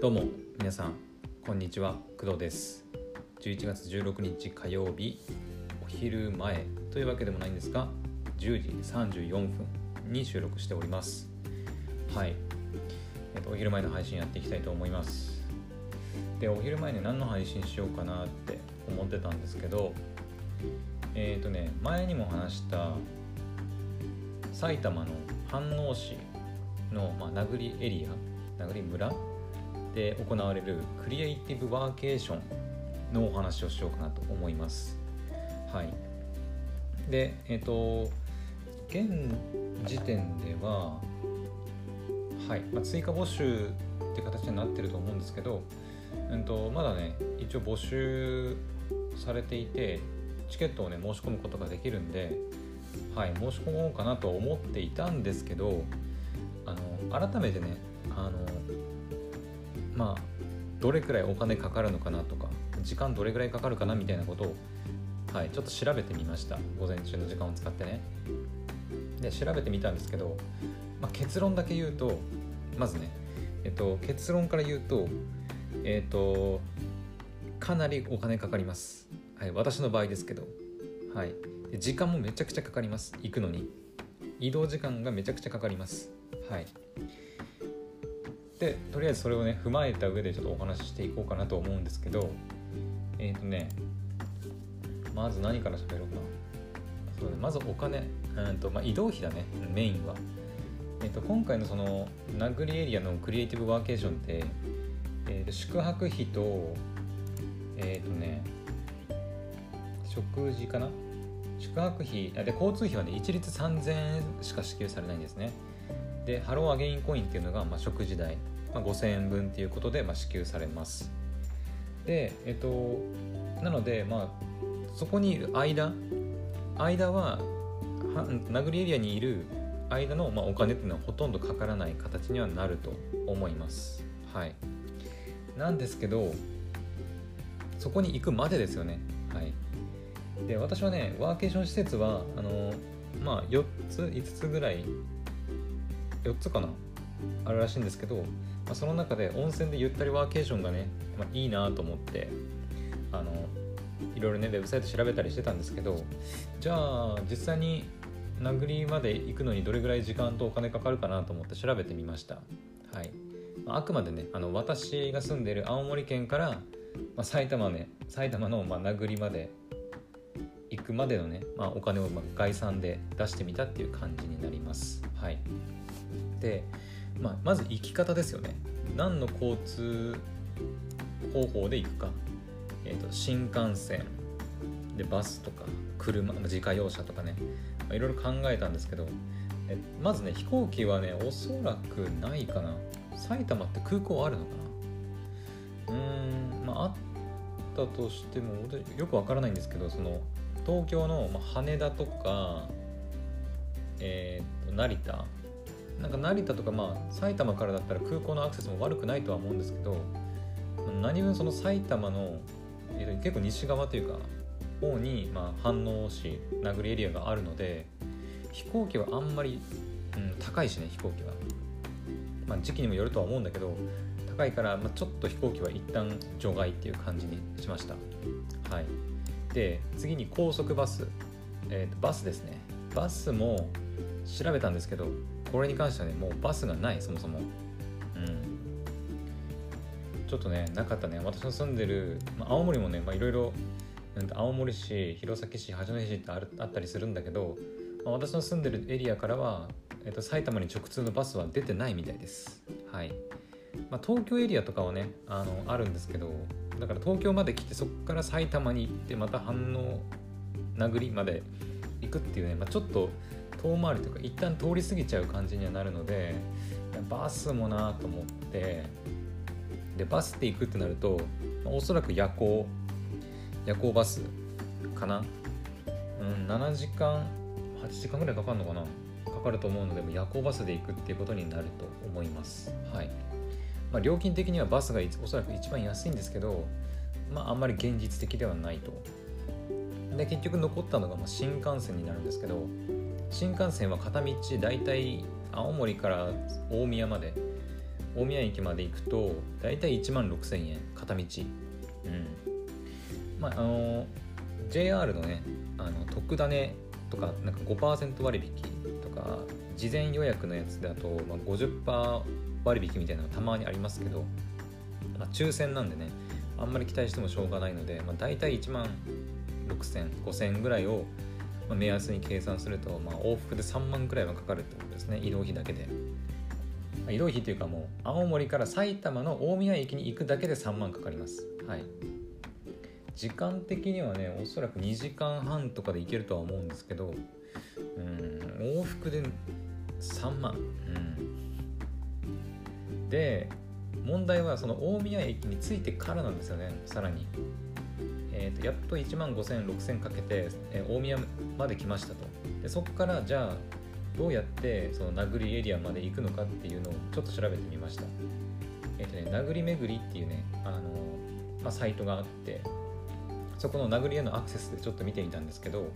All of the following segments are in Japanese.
どうも皆さんこんにちは工藤です。11月16日火曜日お昼前というわけでもないんですが10時34分に収録しております。はい、えっと、お昼前の配信やっていきたいと思います。でお昼前に何の配信しようかなって思ってたんですけどえっ、ー、とね前にも話した埼玉の飯能市の、まあ、名栗エリア名栗村で行われるクリエイティブワーケーションのお話をしようかなと思います。はい、で、えっ、ー、と現時点では、はい。まあ、追加募集って形になってると思うんですけど、うんと、まだね一応募集されていてチケットをね申し込むことができるんで、はい、申し込もうかなと思っていたんですけどあの改めてねあのまあどれくらいお金かかるのかなとか時間どれくらいかかるかなみたいなことをはいちょっと調べてみました。午前中の時間を使ってね。で調べてみたんですけど、まあ、結論だけ言うとまずねえっと結論から言うとえっとかなりお金かかります。はい私の場合ですけど。はい。時間もめちゃくちゃかかります。行くのに。移動時間がめちゃくちゃかかります。はい。でとりあえずそれをね踏まえた上でちょっとお話ししていこうかなと思うんですけどえっ、ー、とねまず何から喋ろうか。そうねまずお金。うんと、まあ、移動費だねメインは。えっ、ー、と今回のそのナグリエリアのクリエイティブワーケーションって、えー、と宿泊費とえっ、とね食事かな。宿泊費で交通費はね一律3000円しか支給されないんですね。でハローアゲインコインっていうのが、まあ、食事代、まあ、5000円分っていうことで、まあ、支給されます。でえっとなのでまあそこにいる間間は名栗エリアにいる間の、まあ、お金っていうのはほとんどかからない形にはなると思います。はい。なんですけどそこに行くまでですよね。はい。で私はねワーケーション施設はあのまあ4つ5つぐらい4つかな？あるらしいんですけど、まあ、その中で温泉でゆったりワーケーションがね、まあ、いいなと思ってあのいろいろねウェブサイト調べたりしてたんですけどじゃあ実際に殴りまで行くのにどれぐらい時間とお金かかるかなと思って調べてみました。はい。まあくまでねあの私が住んでいる青森県から、まあ、埼玉ね埼玉の、まあ、殴りまで行くまでのね、まあ、お金をまあ概算で出してみたっていう感じになります。はい、まあ、まず行き方ですよね。何の交通方法で行くか、えーと、新幹線。でバスとか車自家用車とかね。いろいろ考えたんですけど。えまずね飛行機はねおそらくないかな。埼玉って空港あるのかな。うーんまああったとしてもよくわからないんですけどその東京のまあ羽田とかえー、と成田なんか成田とかまあ埼玉からだったら空港のアクセスも悪くないとは思うんですけど何分その埼玉の、えー、結構西側というか方に、まあ、飯能市名栗エリアがあるので飛行機はあんまり、うん、高いしね飛行機は、まあ、時期にもよるとは思うんだけど高いから、まあ、ちょっと飛行機は一旦除外っていう感じにしました。はい。で次に高速バス、えー、とバスですね。バスも調べたんですけどこれに関してはねもうバスがないそもそも。うん。ちょっとねなかったね。私の住んでる、まあ、青森もねいろいろ青森市弘前市八戸市ってあるあったりするんだけど、まあ、私の住んでるエリアからは、えっと、埼玉に直通のバスは出てないみたいです。はい、まあ、東京エリアとかはねあのあるんですけどだから東京まで来てそこから埼玉に行ってまた反応殴りまで行くっていうね、まあ、ちょっと遠回りとか一旦通り過ぎちゃう感じにはなるのでバスもなと思ってでバスで行くってなると、まあ、おそらく夜行夜行バスかな。うん7時間8時間ぐらいかかるのかな。かかると思うので夜行バスで行くっていうことになると思います。はい。まあ、料金的にはバスがおそらく一番安いんですけどまああんまり現実的ではないと。で結局残ったのがま新幹線になるんですけど新幹線は片道だいたい青森から大宮まで大宮駅まで行くと大体1万6000円片道。うん。まああの JR のねあの特ダネとかなんか5%割引とか事前予約のやつだと、まあ、50%割引みたいなのがたまにありますけど、まあ、抽選なんでねあんまり期待してもしょうがないので、まあ、大体1万6000、5000ぐらいをま目安に計算すると、まあ、往復で3万くらいはかかるってことですね移動費だけで、まあ、移動費っていうかもう青森から埼玉の大宮駅に行くだけで3万かかります。はい。時間的にはねおそらく2時間半とかで行けるとは思うんですけどうん往復で3万。うん。で問題はその大宮駅に着いてからなんですよねさらに。えーと、やっと1万5000、6000かけて、えー、大宮まで来ましたと。でそこからじゃあどうやってその殴りエリアまで行くのかっていうのをちょっと調べてみました。えっ、ー、とね殴り巡りっていうねあの、まあ、サイトがあってそこの殴りへのアクセスでちょっと見てみたんですけど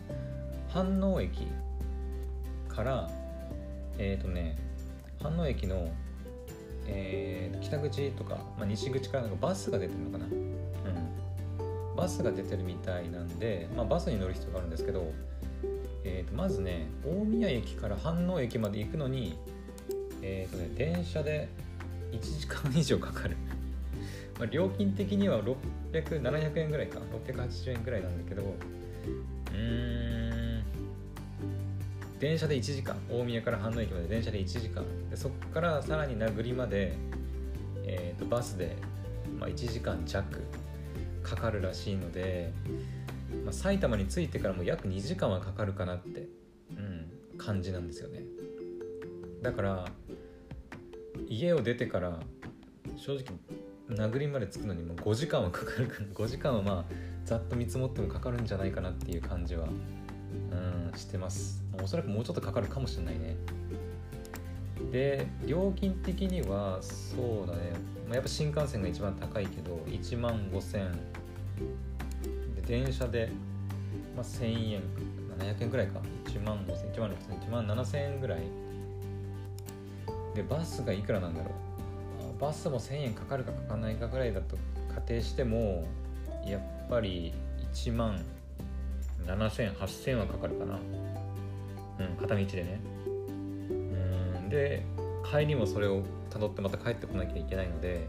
飯能駅からえっ、ー、とね飯能駅の、えー、北口とか、まあ、西口からなんかバスが出てるのかな。バスが出てるみたいなんで、まあ、バスに乗る必要があるんですけど、えー、とまずね大宮駅から飯能駅まで行くのに、えーとね、電車で1時間以上かかる。まあ料金的には600700円ぐらいか。680円ぐらいなんだけどうーん。電車で1時間。大宮から飯能駅まで電車で1時間。でそこからさらに名栗まで、えー、とバスで、まあ、1時間弱。かかるらしいので、まあ、埼玉に着いてからも約2時間はかかるかなって、うん、感じなんですよね。だから家を出てから正直殴りまで着くのにもう5時間はかかるかな。5時間はまあざっと見積もってもかかるんじゃないかなっていう感じはうんしてます。おそらくもうちょっとかかるかもしれないね。で料金的にはそうだね、まあ、やっぱ新幹線が一番高いけど1万5000で電車で、まあ、1000円700円ぐらいか。1万5000 1万6000 1万7000円ぐらい。でバスがいくらなんだろう。バスも1000円かかるかかかんないかぐらいだと仮定してもやっぱり1万7000、8000はかかるかな。うん、片道でね。で帰りもそれをたどってまた帰ってこなきゃいけないので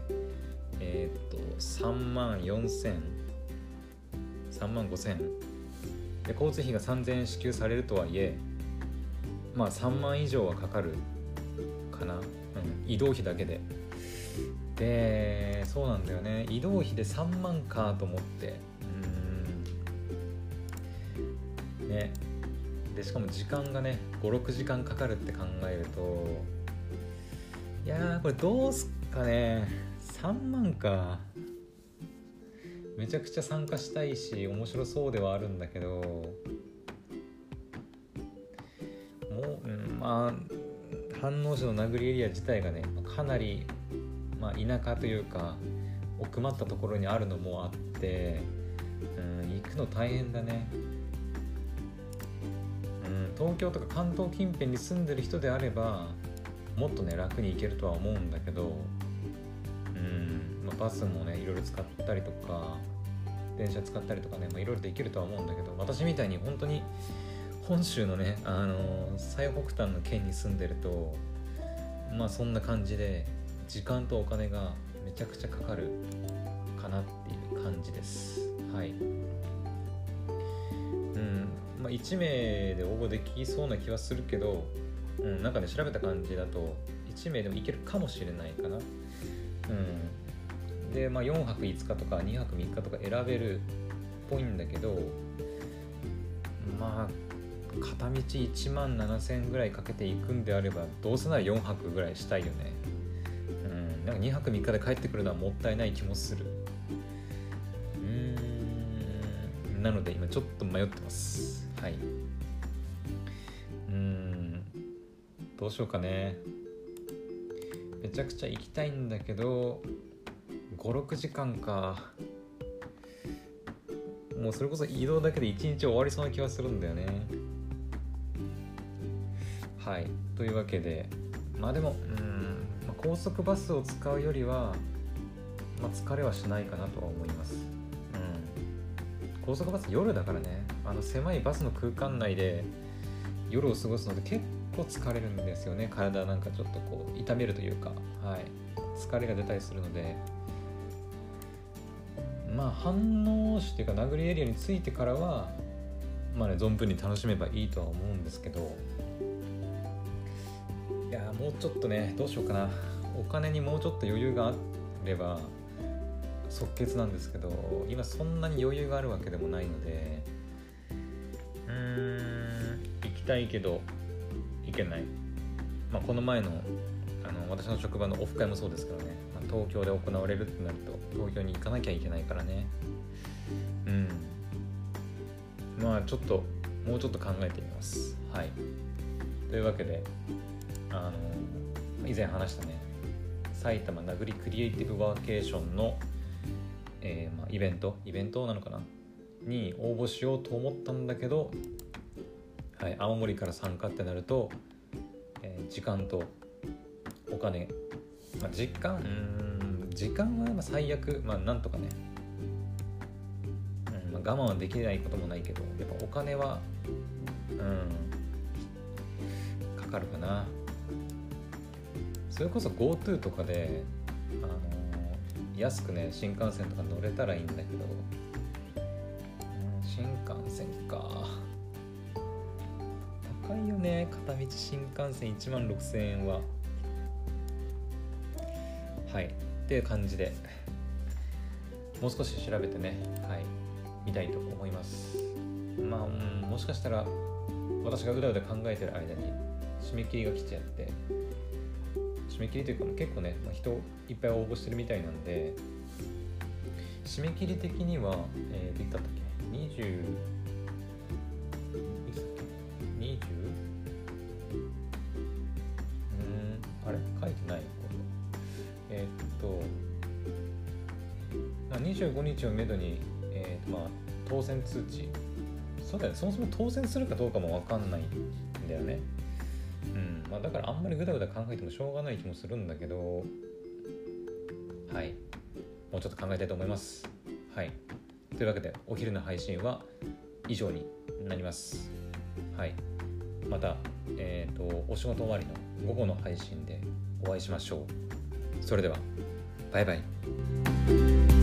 えー、っと3万4000 3万5000で交通費が3000円支給されるとはいえまあ3万以上はかかるかな、うん、移動費だけで。でそうなんだよね。移動費で3万かと思って。うん。ね。でしかも時間がね56時間かかるって考えるといやこれどうすっかね。3万か。めちゃくちゃ参加したいし面白そうではあるんだけど。もう、うん、まあ飯能市の殴りエリア自体がねかなり、まあ、田舎というか奥まったところにあるのもあって、うん、行くの大変だね。東京とか関東近辺に住んでる人であればもっとね楽に行けるとは思うんだけどうん、まあ、バスもねいろいろ使ったりとか電車使ったりとかね、いろいろできるとは思うんだけど私みたいに本当に本州のねあの最北端の県に住んでるとまあそんな感じで時間とお金がめちゃくちゃかかるかなっていう感じです。はい。まあ、1名で応募できそうな気はするけど、うん、なんかね調べた感じだと1名でもいけるかもしれないかな。うん、で、まあ、4泊5日とか2泊3日とか選べるっぽいんだけどまあ片道1万7000ぐらいかけていくんであればどうせなら4泊ぐらいしたいよね。うん、なんか2泊3日で帰ってくるのはもったいない気もする。うーんなので今ちょっと迷ってます。はい。うん。どうしようかね。めちゃくちゃ行きたいんだけど56時間か。もうそれこそ移動だけで1日終わりそうな気がするんだよね。はい。というわけでまあでもうん、まあ、高速バスを使うよりは、まあ、疲れはしないかなとは思います、うん、高速バス夜だからね。あの狭いバスの空間内で夜を過ごすので結構疲れるんですよね。体なんかちょっとこう痛めるというか。はい。疲れが出たりするので。まあ反応していうか殴りエリアについてからはまあね存分に楽しめばいいとは思うんですけど。いやもうちょっとねどうしようかな。お金にもうちょっと余裕があれば即決なんですけど今そんなに余裕があるわけでもないので。たいけど行けない、まあ、この前のあの私の職場のオフ会もそうですけどね。ま東京で行われるってなると東京に行かなきゃいけないからね。うん。まあちょっともうちょっと考えてみます。はい。というわけであの以前話したね埼玉殴りクリエイティブワーケーションの、えーまあ、イベントイベントなのかな？に応募しようと思ったんだけど、はい、青森から参加ってなると、えー、時間とお金。まあ、時間？うん。時間はまあ最悪。まあなんとかね、うんまあ、我慢はできないこともないけどやっぱお金はうんかかるかな。それこそ GoTo とかであのー、安くね新幹線とか乗れたらいいんだけど、うん、新幹線かね片道新幹線1万6000円は。はいっていう感じで。もう少し調べてねはい見たいと思います。まあ、うん、もしかしたら私がうだうだ考えてる間に締め切りが来ちゃって。締め切りというか結構ね、まあ、人いっぱい応募してるみたいなんで。締め切り的には、えー、いつだったっけ？20いつだっけ？20? あれ？書いてないえー、っと、まあ、25日をめどに、えー、っとまあ、当選通知。そうだよね。そもそも当選するかどうかも分かんないんだよね。うん。まあ、だからあんまりぐだぐだ考えてもしょうがない気もするんだけど。はい。もうちょっと考えたいと思います。はい。というわけでお昼の配信は以上になります。はい。またえっ、ー、とお仕事終わりの午後の配信でお会いしましょう。それではバイバイ。